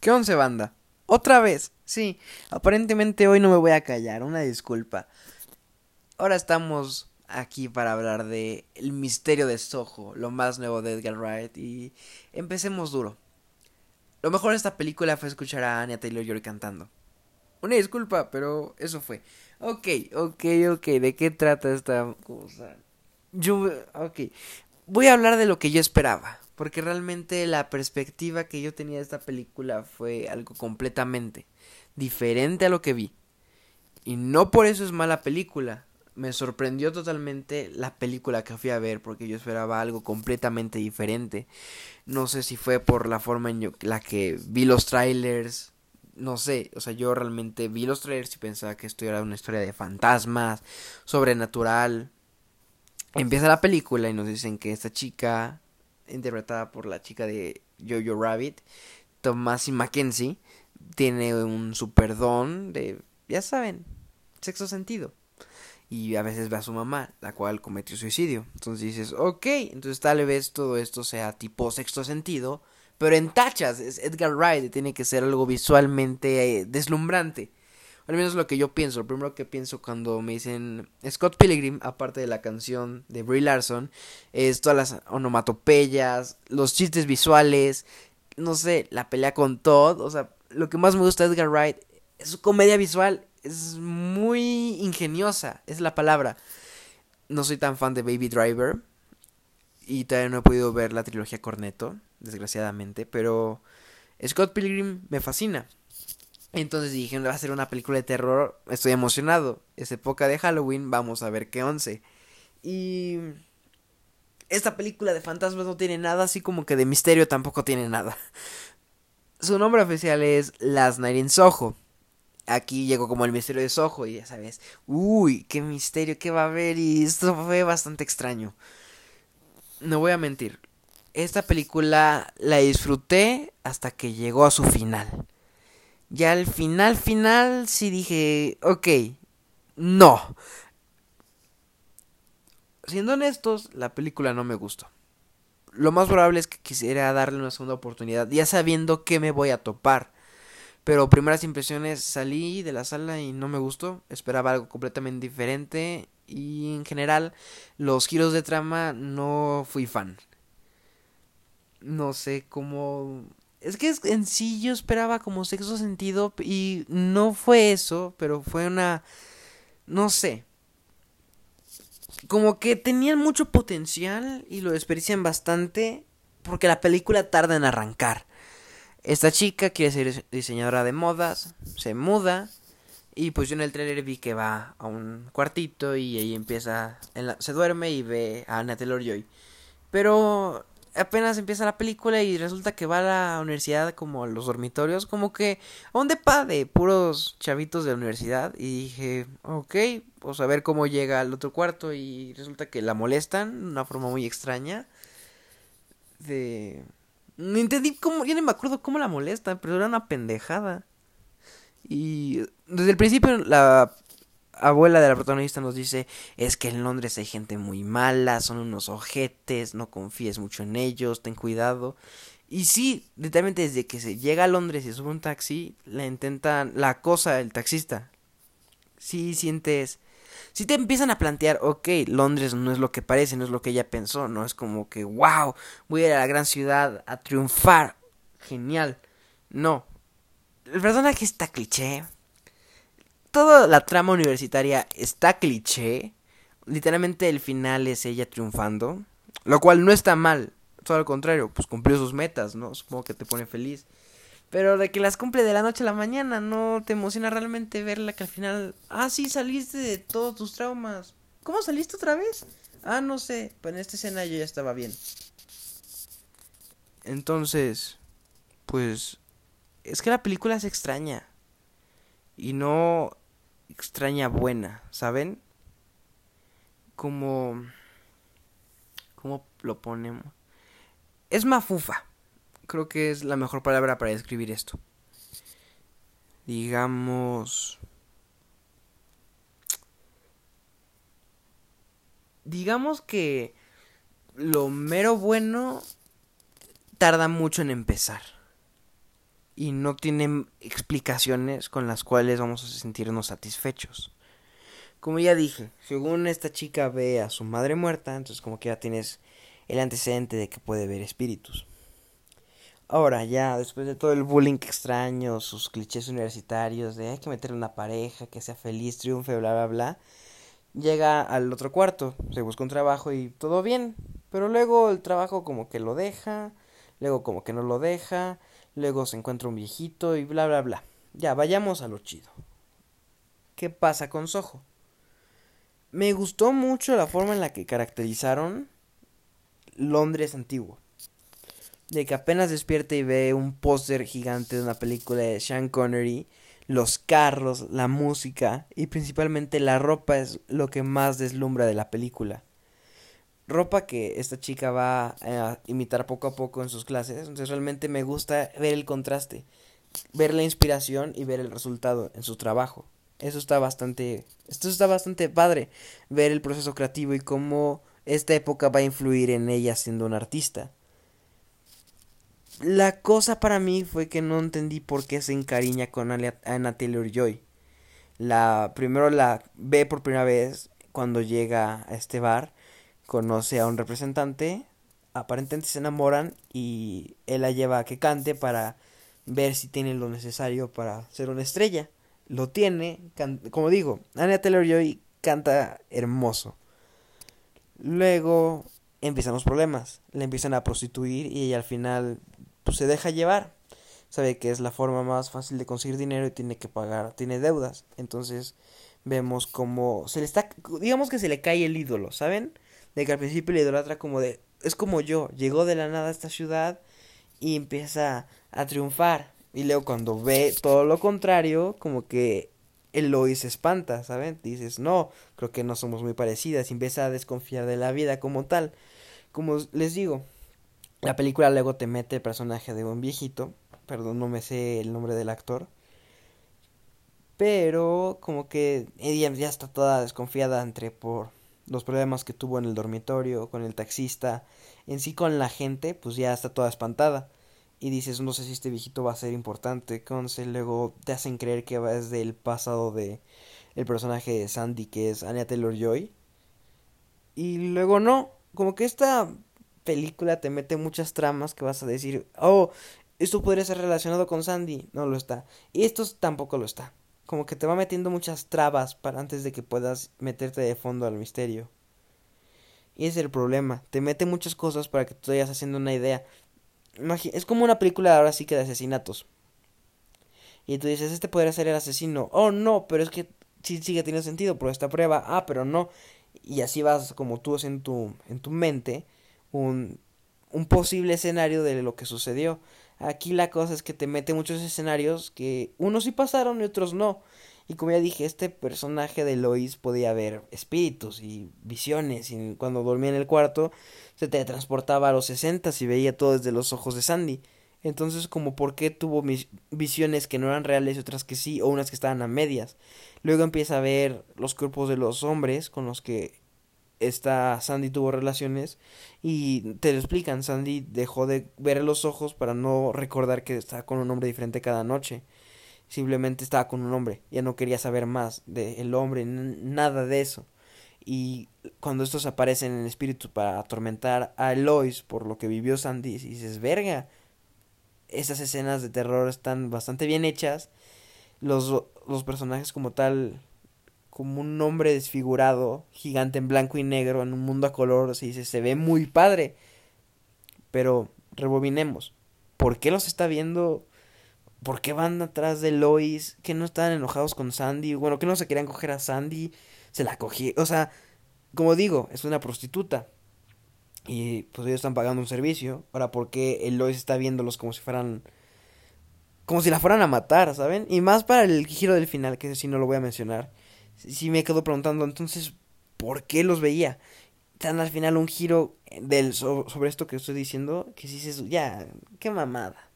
¿Qué once banda? Otra vez. Sí, aparentemente hoy no me voy a callar, una disculpa. Ahora estamos aquí para hablar de El misterio de Soho, lo más nuevo de Edgar Wright y empecemos duro. Lo mejor de esta película fue escuchar a Anya Taylor-Joy cantando. Una disculpa, pero eso fue. Ok, ok, ok, ¿de qué trata esta cosa? Yo, ok, voy a hablar de lo que yo esperaba, porque realmente la perspectiva que yo tenía de esta película fue algo completamente diferente a lo que vi. Y no por eso es mala película. Me sorprendió totalmente la película que fui a ver porque yo esperaba algo completamente diferente. No sé si fue por la forma en la que vi los trailers. No sé, o sea, yo realmente vi los trailers y pensaba que esto era una historia de fantasmas, sobrenatural. Empieza la película y nos dicen que esta chica, interpretada por la chica de Jojo Rabbit, Tomasi Mackenzie, tiene un super don de, ya saben, sexo sentido. Y a veces ve a su mamá, la cual cometió suicidio. Entonces dices, ok, entonces tal vez todo esto sea tipo sexto sentido, pero en tachas, es Edgar Wright, tiene que ser algo visualmente eh, deslumbrante. Al menos lo que yo pienso, lo primero que pienso cuando me dicen Scott Pilgrim, aparte de la canción de Brie Larson, es todas las onomatopeyas, los chistes visuales, no sé, la pelea con Todd, o sea, lo que más me gusta de Edgar Wright es su comedia visual. Es muy ingeniosa, es la palabra. No soy tan fan de Baby Driver. Y todavía no he podido ver la trilogía Corneto, desgraciadamente. Pero Scott Pilgrim me fascina. Entonces dije, va a ser una película de terror. Estoy emocionado. Es época de Halloween, vamos a ver qué once. Y esta película de fantasmas no tiene nada, así como que de misterio tampoco tiene nada. Su nombre oficial es Last Night in Soho. Aquí llegó como el misterio de Soho y ya sabes, uy, qué misterio, qué va a haber y esto fue bastante extraño. No voy a mentir, esta película la disfruté hasta que llegó a su final. Ya al final, final, sí dije, ok, no. Siendo honestos, la película no me gustó lo más probable es que quisiera darle una segunda oportunidad, ya sabiendo que me voy a topar. Pero primeras impresiones salí de la sala y no me gustó, esperaba algo completamente diferente y en general los giros de trama no fui fan. No sé cómo... Es que en sí yo esperaba como sexo sentido y no fue eso, pero fue una... No sé, como que tenían mucho potencial y lo desperdician bastante porque la película tarda en arrancar. Esta chica quiere ser diseñadora de modas, se muda y pues yo en el trailer vi que va a un cuartito y ahí empieza, se duerme y ve a Anna Taylor-Joy. Pero apenas empieza la película y resulta que va a la universidad como a los dormitorios, como que a un depa de puros chavitos de la universidad y dije, ok, pues a ver cómo llega al otro cuarto y resulta que la molestan de una forma muy extraña. De... No entendí cómo, ya no me acuerdo cómo la molestan, pero era una pendejada. Y desde el principio la abuela de la protagonista nos dice es que en Londres hay gente muy mala, son unos ojetes, no confíes mucho en ellos, ten cuidado. Y sí, literalmente desde que se llega a Londres y sube un taxi, la intentan, la cosa el taxista. Sí sientes, si te empiezan a plantear, ok, Londres no es lo que parece, no es lo que ella pensó, no es como que, wow, voy a ir a la gran ciudad a triunfar, genial. No, el personaje está cliché, toda la trama universitaria está cliché. Literalmente el final es ella triunfando. Lo cual no está mal. Todo al contrario, pues cumplió sus metas, ¿no? Supongo que te pone feliz. Pero de que las cumple de la noche a la mañana, no te emociona realmente verla que al final. Ah, sí, saliste de todos tus traumas. ¿Cómo saliste otra vez? Ah, no sé. Pues en esta escena yo ya estaba bien. Entonces, pues. Es que la película es extraña. Y no extraña buena, ¿saben? Como... ¿Cómo lo ponemos? Es mafufa. Creo que es la mejor palabra para describir esto. Digamos... Digamos que lo mero bueno tarda mucho en empezar. Y no tienen explicaciones con las cuales vamos a sentirnos satisfechos. Como ya dije, según esta chica ve a su madre muerta, entonces como que ya tienes el antecedente de que puede ver espíritus. Ahora, ya después de todo el bullying extraño, sus clichés universitarios de hay que meterle una pareja, que sea feliz, triunfe, bla, bla, bla, llega al otro cuarto, se busca un trabajo y todo bien, pero luego el trabajo como que lo deja, luego como que no lo deja, luego se encuentra un viejito y bla, bla, bla. Ya, vayamos a lo chido. ¿Qué pasa con Soho? Me gustó mucho la forma en la que caracterizaron Londres antiguo de que apenas despierta y ve un póster gigante de una película de Sean Connery, los carros, la música y principalmente la ropa es lo que más deslumbra de la película. Ropa que esta chica va a imitar poco a poco en sus clases, entonces realmente me gusta ver el contraste, ver la inspiración y ver el resultado en su trabajo. Eso está bastante, esto está bastante padre, ver el proceso creativo y cómo esta época va a influir en ella siendo una artista. La cosa para mí fue que no entendí por qué se encariña con Anna Taylor Joy. La primero la ve por primera vez cuando llega a este bar, conoce a un representante, aparentemente se enamoran y él la lleva a que cante para ver si tiene lo necesario para ser una estrella. Lo tiene, como digo, Anna Taylor Joy canta hermoso. Luego empiezan los problemas, le empiezan a prostituir y ella al final pues se deja llevar. Sabe que es la forma más fácil de conseguir dinero y tiene que pagar, tiene deudas. Entonces vemos como se le está, digamos que se le cae el ídolo, ¿saben? De que al principio le idolatra como de, es como yo, llegó de la nada a esta ciudad y empieza a triunfar. Y luego cuando ve todo lo contrario, como que Eloy se espanta, ¿saben? Dices, no, creo que no somos muy parecidas. Y empieza a desconfiar de la vida como tal. Como les digo, la película luego te mete el personaje de un viejito, perdón, no me sé el nombre del actor. Pero como que ella ya está toda desconfiada entre por los problemas que tuvo en el dormitorio, con el taxista, en sí con la gente, pues ya está toda espantada. Y dices, no sé si este viejito va a ser importante. Entonces luego te hacen creer que va desde el pasado de el personaje de Sandy, que es Anya Taylor Joy. Y luego no, como que esta película te mete muchas tramas que vas a decir, oh, esto podría ser relacionado con Sandy, no lo está. Y esto tampoco lo está. Como que te va metiendo muchas trabas para antes de que puedas meterte de fondo al misterio. Y es el problema, te mete muchas cosas para que tú vayas haciendo una idea. es como una película ahora sí que de asesinatos. Y tú dices, este podría ser el asesino. Oh, no, pero es que sí sigue teniendo sentido por esta prueba. Ah, pero no. Y así vas como tú en tu, en tu mente un, un posible escenario de lo que sucedió. Aquí la cosa es que te mete muchos escenarios que unos sí pasaron y otros no. Y como ya dije, este personaje de Lois podía ver espíritus y visiones. Y cuando dormía en el cuarto, se te transportaba a los sesentas y veía todo desde los ojos de Sandy. Entonces, como por qué tuvo visiones que no eran reales y otras que sí, o unas que estaban a medias. Luego empieza a ver los cuerpos de los hombres con los que esta Sandy tuvo relaciones y te lo explican, Sandy dejó de ver los ojos para no recordar que estaba con un hombre diferente cada noche. Simplemente estaba con un hombre, ya no quería saber más del hombre, nada de eso. Y cuando estos aparecen en espíritu para atormentar a Elois por lo que vivió Sandy, y dices, verga, esas escenas de terror están bastante bien hechas. Los, los personajes como tal como un hombre desfigurado, gigante en blanco y negro, en un mundo a color, se dice, se ve muy padre. Pero rebobinemos. ¿Por qué los está viendo? ¿Por qué van atrás de Lois? ¿Que no están enojados con Sandy? Bueno, que no se querían coger a Sandy. Se la cogí. O sea, como digo, es una prostituta. Y pues ellos están pagando un servicio. Ahora, ¿por qué el Lois está viéndolos como si fueran... Como si la fueran a matar, ¿saben? Y más para el giro del final, que si no lo voy a mencionar sí me quedo preguntando, entonces, ¿por qué los veía? Tan al final un giro del, sobre esto que estoy diciendo, que sí dices, ya, qué mamada.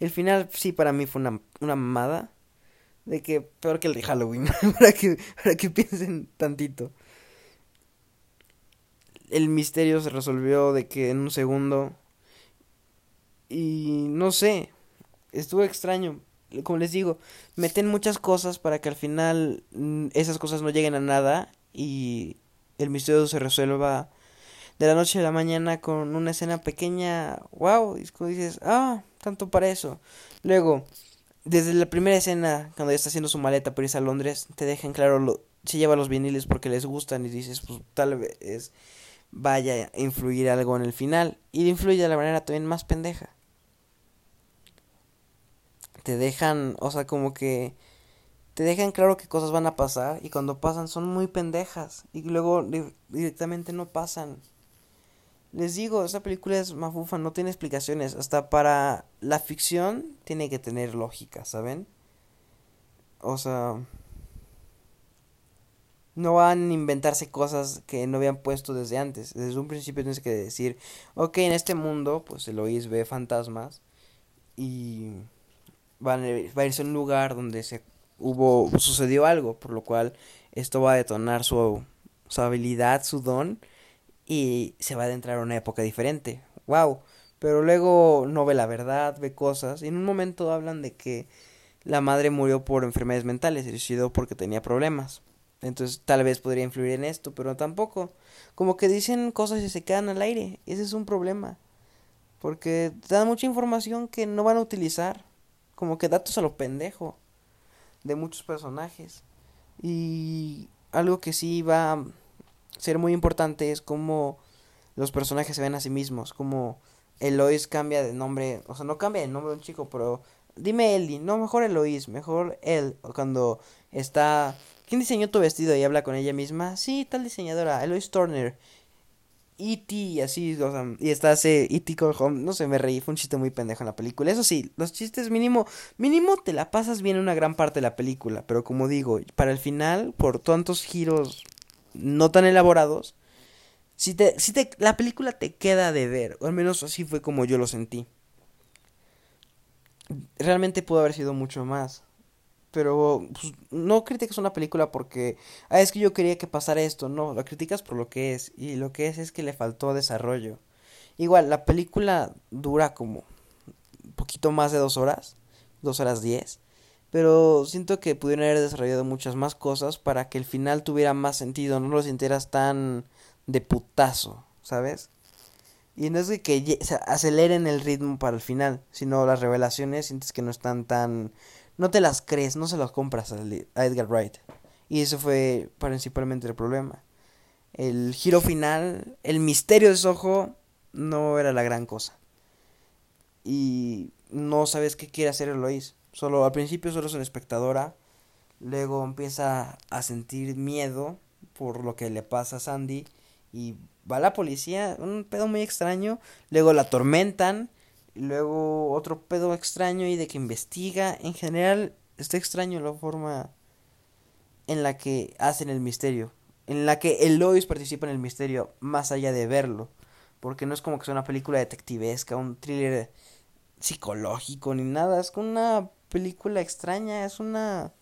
El final sí para mí fue una, una mamada. De que peor que el de Halloween, para, que, para que piensen tantito. El misterio se resolvió de que en un segundo. Y no sé. estuvo extraño. Como les digo, meten muchas cosas para que al final mm, esas cosas no lleguen a nada y el misterio se resuelva de la noche a la mañana con una escena pequeña. ¡Wow! Y dices, ah, tanto para eso. Luego, desde la primera escena, cuando ya está haciendo su maleta para irse a Londres, te dejan claro, lo, se lleva los viniles porque les gustan y dices, pues tal vez vaya a influir algo en el final. Y influye de la manera también más pendeja. Te dejan, o sea, como que te dejan claro que cosas van a pasar y cuando pasan son muy pendejas y luego directamente no pasan. Les digo, esta película es mafufa, no tiene explicaciones. Hasta para la ficción tiene que tener lógica, ¿saben? O sea, no van a inventarse cosas que no habían puesto desde antes. Desde un principio tienes que decir, ok, en este mundo, pues Eloís ve fantasmas y va a irse a un lugar donde se hubo, sucedió algo, por lo cual esto va a detonar su, su habilidad, su don y se va a adentrar a una época diferente. Wow. Pero luego no ve la verdad, ve cosas y en un momento hablan de que la madre murió por enfermedades mentales, suicidó porque tenía problemas. Entonces tal vez podría influir en esto, pero tampoco. Como que dicen cosas y se quedan al aire. Ese es un problema. Porque dan mucha información que no van a utilizar. Como que datos a lo pendejo. De muchos personajes. Y algo que sí va a ser muy importante es cómo los personajes se ven a sí mismos. Como Elois cambia de nombre. O sea, no cambia de nombre un chico, pero... Dime Ellie, no, mejor Elois, mejor él. Cuando está ¿Quién diseñó tu vestido? Y habla con ella misma. Sí, tal diseñadora, Eloise Turner. E.T. así, o sea, y está ese E.T. Home, no sé, me reí, fue un chiste muy pendejo en la película. Eso sí, los chistes mínimo, mínimo te la pasas bien una gran parte de la película, pero como digo, para el final, por tantos giros no tan elaborados, si te, si te, la película te queda de ver, o al menos así fue como yo lo sentí. Realmente pudo haber sido mucho más. Pero pues, no criticas una película porque, ah, es que yo quería que pasara esto, no, la criticas por lo que es. Y lo que es es que le faltó desarrollo. Igual, la película dura como un poquito más de dos horas, dos horas diez. Pero siento que pudieron haber desarrollado muchas más cosas para que el final tuviera más sentido, no lo sintieras tan de putazo, ¿sabes? Y no es de que aceleren el ritmo para el final, sino las revelaciones sientes que no están tan no te las crees, no se las compras a Edgar Wright. Y eso fue principalmente el problema. El giro final, el misterio de Soho no era la gran cosa. Y no sabes qué quiere hacer Eloís. Solo al principio solo es una espectadora. Luego empieza a sentir miedo por lo que le pasa a Sandy. Y va la policía, un pedo muy extraño. Luego la atormentan luego otro pedo extraño y de que investiga. En general está extraño la forma en la que hacen el misterio. En la que Elois participa en el misterio más allá de verlo. Porque no es como que sea una película detectivesca, un thriller psicológico ni nada. Es una película extraña, es una...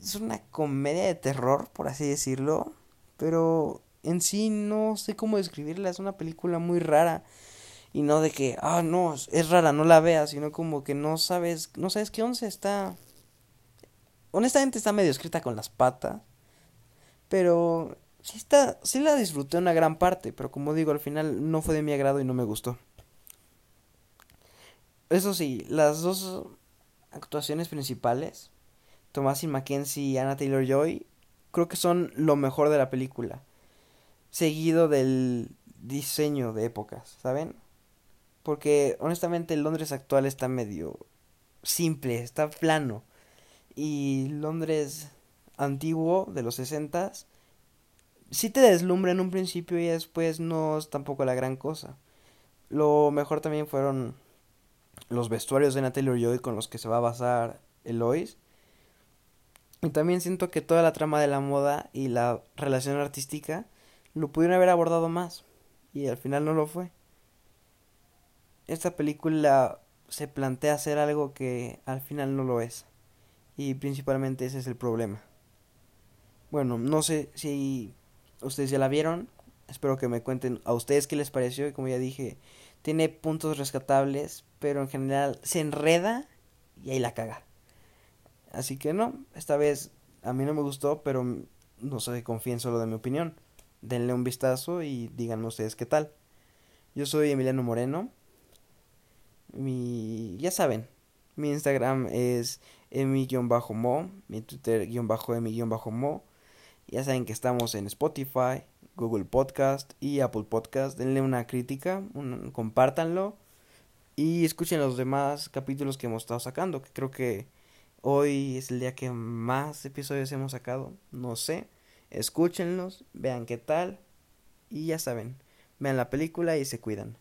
Es una comedia de terror, por así decirlo. Pero en sí no sé cómo describirla. Es una película muy rara y no de que, ah, no, es rara, no la veas, sino como que no sabes, no sabes qué once está. Honestamente está medio escrita con las patas, pero sí está, sí la disfruté una gran parte, pero como digo, al final no fue de mi agrado y no me gustó. Eso sí, las dos actuaciones principales, Thomasin Mackenzie y Anna Taylor Joy, creo que son lo mejor de la película. Seguido del diseño de épocas, ¿saben? Porque honestamente Londres actual está medio simple, está plano. Y Londres antiguo de los 60 sí te deslumbra en un principio y después no es tampoco la gran cosa. Lo mejor también fueron los vestuarios de Natalie Joy con los que se va a basar Elois. Y también siento que toda la trama de la moda y la relación artística lo pudieron haber abordado más. Y al final no lo fue esta película se plantea hacer algo que al final no lo es. Y principalmente ese es el problema. Bueno, no sé si ustedes ya la vieron. Espero que me cuenten a ustedes qué les pareció. Y como ya dije, tiene puntos rescatables, pero en general se enreda y ahí la caga. Así que no, esta vez a mí no me gustó, pero no sé, confíen solo de mi opinión. Denle un vistazo y díganme ustedes qué tal. Yo soy Emiliano Moreno. Mi, ya saben, mi Instagram es emi-mo, mi Twitter-emi-mo. Ya saben que estamos en Spotify, Google Podcast y Apple Podcast. Denle una crítica, un, compártanlo y escuchen los demás capítulos que hemos estado sacando, que creo que hoy es el día que más episodios hemos sacado, no sé. Escúchenlos, vean qué tal y ya saben, vean la película y se cuidan.